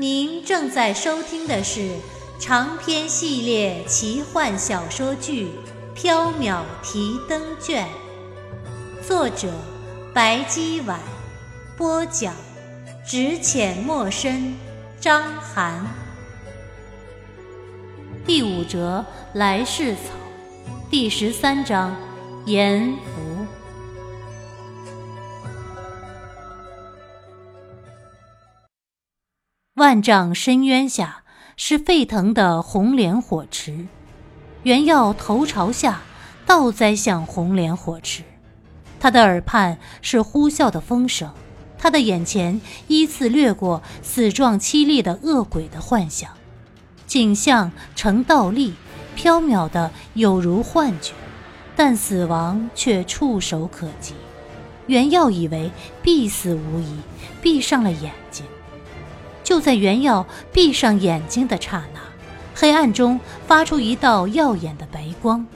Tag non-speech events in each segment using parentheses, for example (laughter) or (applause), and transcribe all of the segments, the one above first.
您正在收听的是长篇系列奇幻小说剧《缥缈提灯卷》，作者白姬婉，播讲只浅墨深，张涵。第五折来世草，第十三章阎万丈深渊下是沸腾的红莲火池，袁耀头朝下倒栽向红莲火池，他的耳畔是呼啸的风声，他的眼前依次掠过死状凄厉的恶鬼的幻想，景象呈倒立，缥缈的有如幻觉，但死亡却触手可及。袁耀以为必死无疑，闭上了眼睛。就在袁耀闭上眼睛的刹那，黑暗中发出一道耀眼的白光，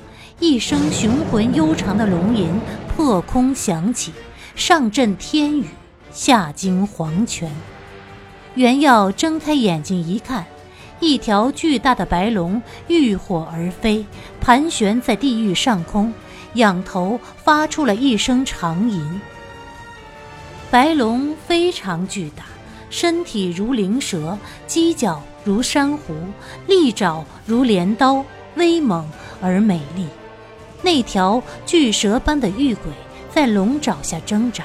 一声雄浑悠长的龙吟破空响起，上震天宇，下惊黄泉。袁耀睁开眼睛一看，一条巨大的白龙浴火而飞，盘旋在地狱上空，仰头发出了一声长吟。白龙非常巨大。身体如灵蛇，犄角如珊瑚，利爪如镰刀，威猛而美丽。那条巨蛇般的玉鬼在龙爪下挣扎，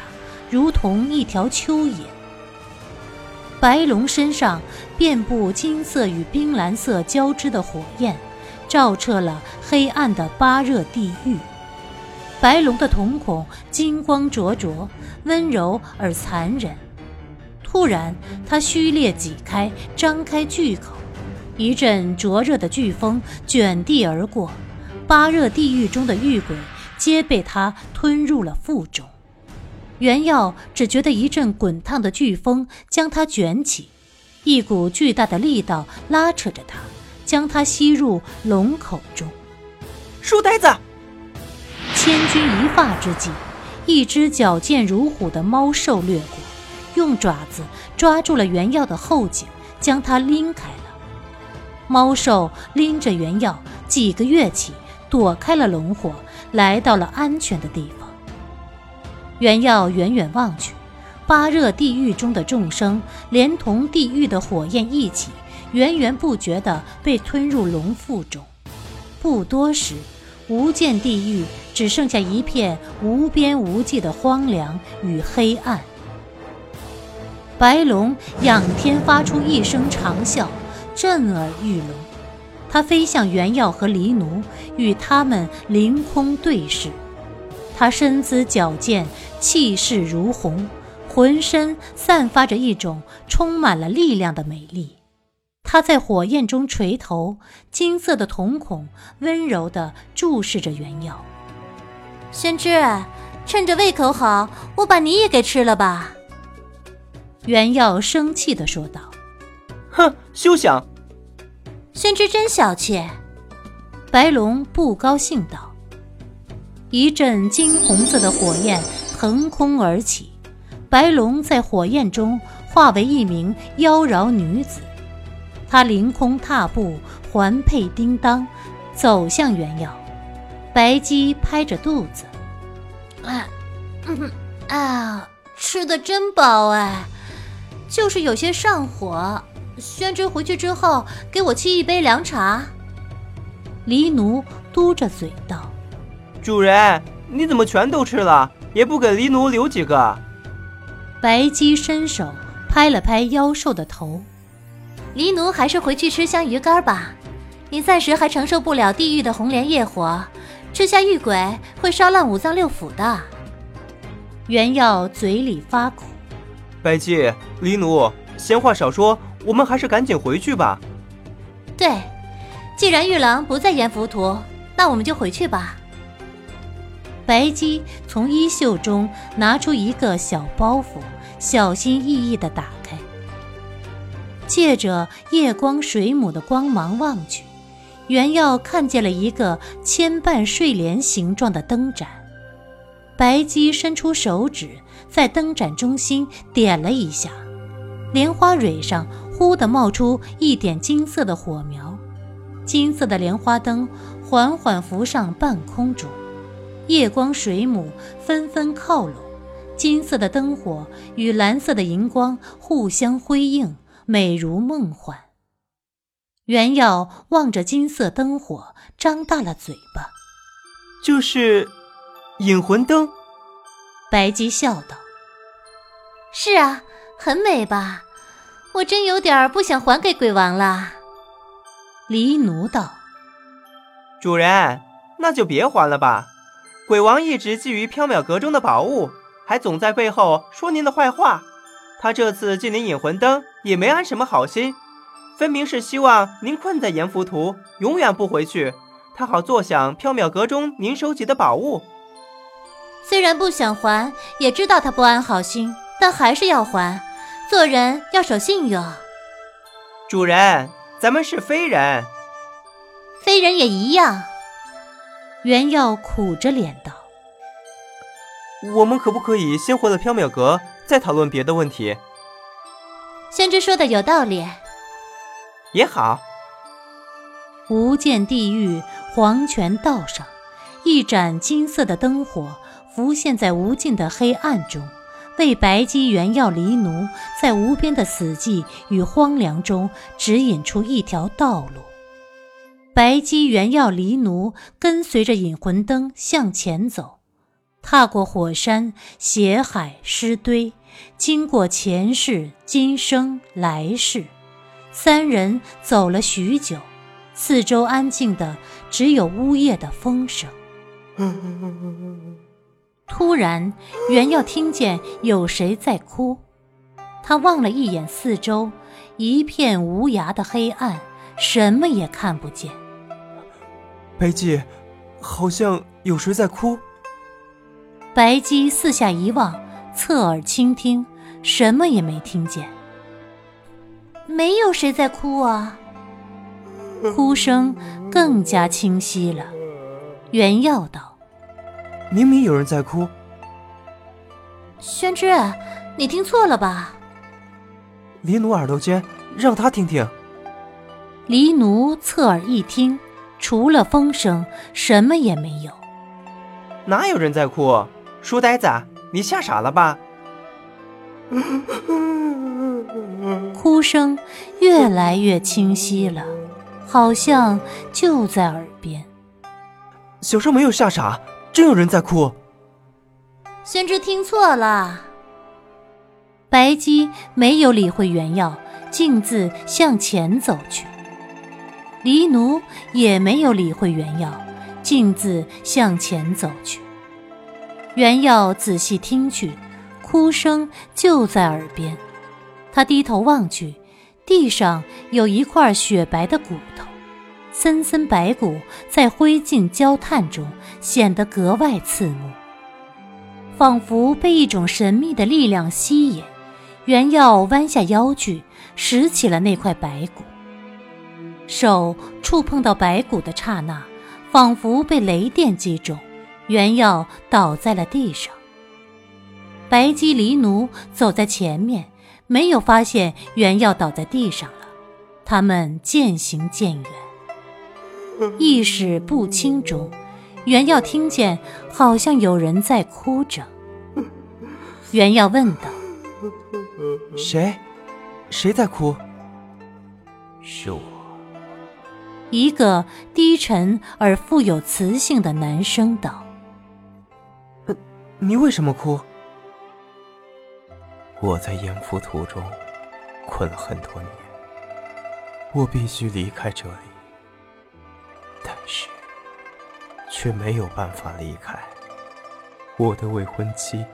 如同一条蚯蚓。白龙身上遍布金色与冰蓝色交织的火焰，照彻了黑暗的八热地狱。白龙的瞳孔金光灼灼，温柔而残忍。突然，他虚裂挤开，张开巨口，一阵灼热的飓风卷地而过，八热地狱中的狱鬼皆被他吞入了腹中。袁耀只觉得一阵滚烫的飓风将他卷起，一股巨大的力道拉扯着他，将他吸入龙口中。书呆子！千钧一发之际，一只矫健如虎的猫兽掠过。用爪子抓住了原药的后颈，将它拎开了。猫兽拎着原药，几个跃起，躲开了龙火，来到了安全的地方。原药远远望去，八热地狱中的众生，连同地狱的火焰一起，源源不绝地被吞入龙腹中。不多时，无间地狱只剩下一片无边无际的荒凉与黑暗。白龙仰天发出一声长啸，震耳欲聋。它飞向原耀和黎奴，与他们凌空对视。它身姿矫健，气势如虹，浑身散发着一种充满了力量的美丽。它在火焰中垂头，金色的瞳孔温柔地注视着原耀。宣之，趁着胃口好，我把你也给吃了吧。袁耀生气地说道：“哼，休想！”宣之真小气。白龙不高兴道：“一阵金红色的火焰腾空而起，白龙在火焰中化为一名妖娆女子，她凌空踏步，环佩叮当，走向袁耀。白姬拍着肚子：“啊，嗯 (laughs) 啊，吃的真饱哎！”就是有些上火，宣之回去之后给我沏一杯凉茶。黎奴嘟着嘴道：“主人，你怎么全都吃了，也不给黎奴留几个？”白姬伸手拍了拍妖兽的头：“黎奴还是回去吃香鱼干吧，你暂时还承受不了地狱的红莲业火，吃下玉鬼会烧烂五脏六腑的。”袁耀嘴里发苦。白姬、黎奴，闲话少说，我们还是赶紧回去吧。对，既然玉郎不在阎浮屠，那我们就回去吧。白姬从衣袖中拿出一个小包袱，小心翼翼地打开。借着夜光水母的光芒望去，原耀看见了一个牵绊睡莲形状的灯盏。白姬伸出手指，在灯盏中心点了一下，莲花蕊上忽地冒出一点金色的火苗，金色的莲花灯缓缓浮上半空中。夜光水母纷纷靠拢，金色的灯火与蓝色的荧光互相辉映，美如梦幻。袁耀望着金色灯火，张大了嘴巴。就是引魂灯。白姬笑道：“是啊，很美吧？我真有点不想还给鬼王了。”黎奴道：“主人，那就别还了吧。”鬼王一直觊觎缥缈阁中的宝物，还总在背后说您的坏话。他这次借您引魂灯，也没安什么好心，分明是希望您困在阎浮屠，永远不回去，他好坐享缥缈阁中您收集的宝物。虽然不想还，也知道他不安好心，但还是要还。做人要守信用。主人，咱们是非人，非人也一样。袁耀苦着脸道：“我们可不可以先回了缥缈阁，再讨论别的问题？”先知说的有道理。也好。无间地狱黄泉道上，一盏金色的灯火浮现在无尽的黑暗中，为白姬、原耀、离奴在无边的死寂与荒凉中指引出一条道路。白姬、原耀、离奴跟随着引魂灯向前走，踏过火山、血海、尸堆，经过前世、今生、来世，三人走了许久，四周安静的只有呜咽的风声。(laughs) 突然，原耀听见有谁在哭，他望了一眼四周，一片无涯的黑暗，什么也看不见。白姬，好像有谁在哭。白姬四下一望，侧耳倾听，什么也没听见。没有谁在哭啊！哭声更加清晰了。原耀道：“明明有人在哭。”宣之，你听错了吧？黎奴耳朵尖，让他听听。黎奴侧耳一听。除了风声，什么也没有。哪有人在哭？书呆子，你吓傻了吧？哭声越来越清晰了，好像就在耳边。小生没有吓傻，真有人在哭。宣之听错了。白姬没有理会原耀，径自向前走去。黎奴也没有理会原耀，径自向前走去。原耀仔细听去，哭声就在耳边。他低头望去，地上有一块雪白的骨头，森森白骨在灰烬焦炭中显得格外刺目，仿佛被一种神秘的力量吸引。原耀弯下腰去，拾起了那块白骨。手触碰到白骨的刹那，仿佛被雷电击中，原耀倒在了地上。白姬离奴走在前面，没有发现原耀倒在地上了。他们渐行渐远，意识不清中，原耀听见好像有人在哭着。原耀问道：“谁？谁在哭？”是我。一个低沉而富有磁性的男声道：“你为什么哭？”我在阎浮途中困了很多年，我必须离开这里，但是却没有办法离开。我的未婚妻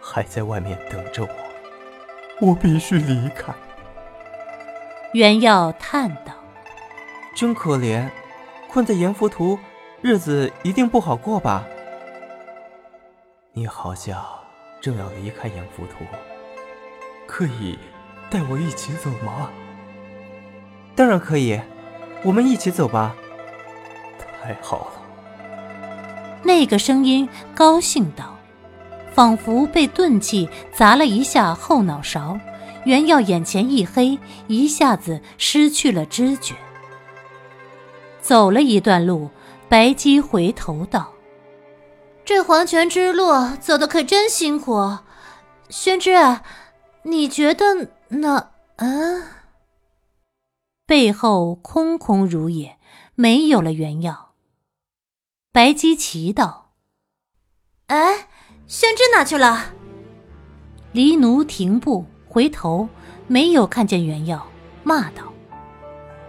还在外面等着我，我必须离开。袁耀叹道。真可怜，困在阎浮屠，日子一定不好过吧？你好像正要离开阎浮屠，可以带我一起走吗？当然可以，我们一起走吧。太好了！那个声音高兴道，仿佛被钝器砸了一下后脑勺。原耀眼前一黑，一下子失去了知觉。走了一段路，白姬回头道：“这黄泉之路走的可真辛苦，宣之，你觉得呢？”啊，背后空空如也，没有了原药。白姬奇道：“哎，宣之哪去了？”黎奴停步。回头没有看见原药，骂道：“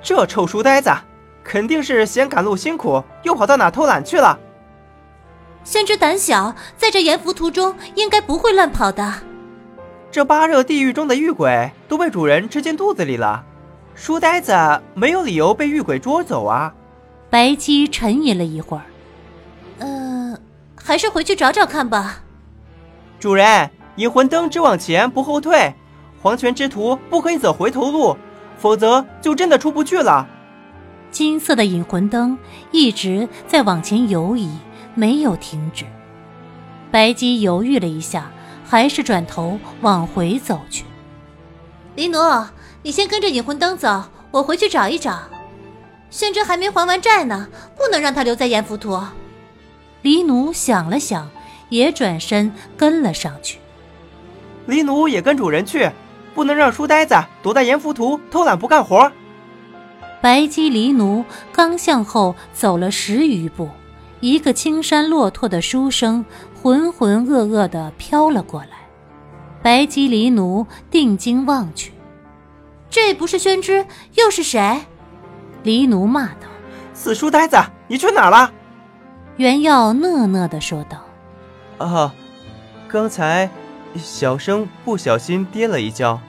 这臭书呆子，肯定是嫌赶路辛苦，又跑到哪偷懒去了。”宣之胆小，在这阎浮途中应该不会乱跑的。这八热地狱中的狱鬼都被主人吃进肚子里了，书呆子没有理由被狱鬼捉走啊！白姬沉吟了一会儿，呃，还是回去找找看吧。主人，引魂灯只往前不后退。黄泉之途不可以走回头路，否则就真的出不去了。金色的引魂灯一直在往前游移，没有停止。白姬犹豫了一下，还是转头往回走去。林奴，你先跟着引魂灯走，我回去找一找。宣之还没还完债呢，不能让他留在阎浮屠。黎奴想了想，也转身跟了上去。黎奴也跟主人去。不能让书呆子躲在阎浮屠偷懒不干活。白姬黎奴刚向后走了十余步，一个青衫骆驼的书生浑浑噩噩地飘了过来。白姬黎奴定睛望去，这不是宣之又是谁？黎奴骂道：“死书呆子，你去哪儿了？”袁耀讷讷的说道：“啊，刚才。”小生不小心跌了一跤。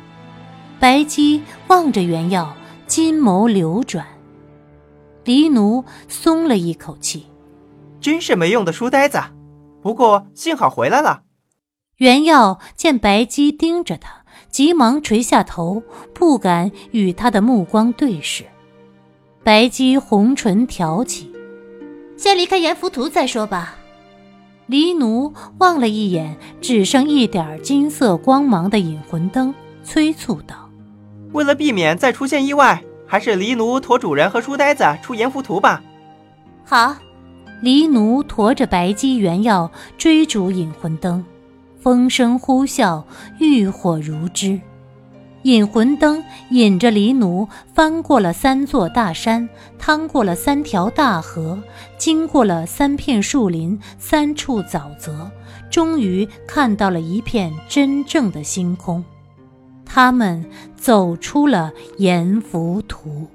白姬望着袁耀，金眸流转。黎奴松了一口气，真是没用的书呆子。不过幸好回来了。袁耀见白姬盯着他，急忙垂下头，不敢与他的目光对视。白姬红唇挑起，先离开阎浮屠再说吧。黎奴望了一眼只剩一点金色光芒的引魂灯，催促道：“为了避免再出现意外，还是黎奴驮主人和书呆子出阎浮屠吧。”好，黎奴驮着白姬原药追逐引魂灯，风声呼啸，欲火如织。引魂灯引着黎奴翻过了三座大山，趟过了三条大河，经过了三片树林、三处沼泽，终于看到了一片真正的星空。他们走出了阎浮屠。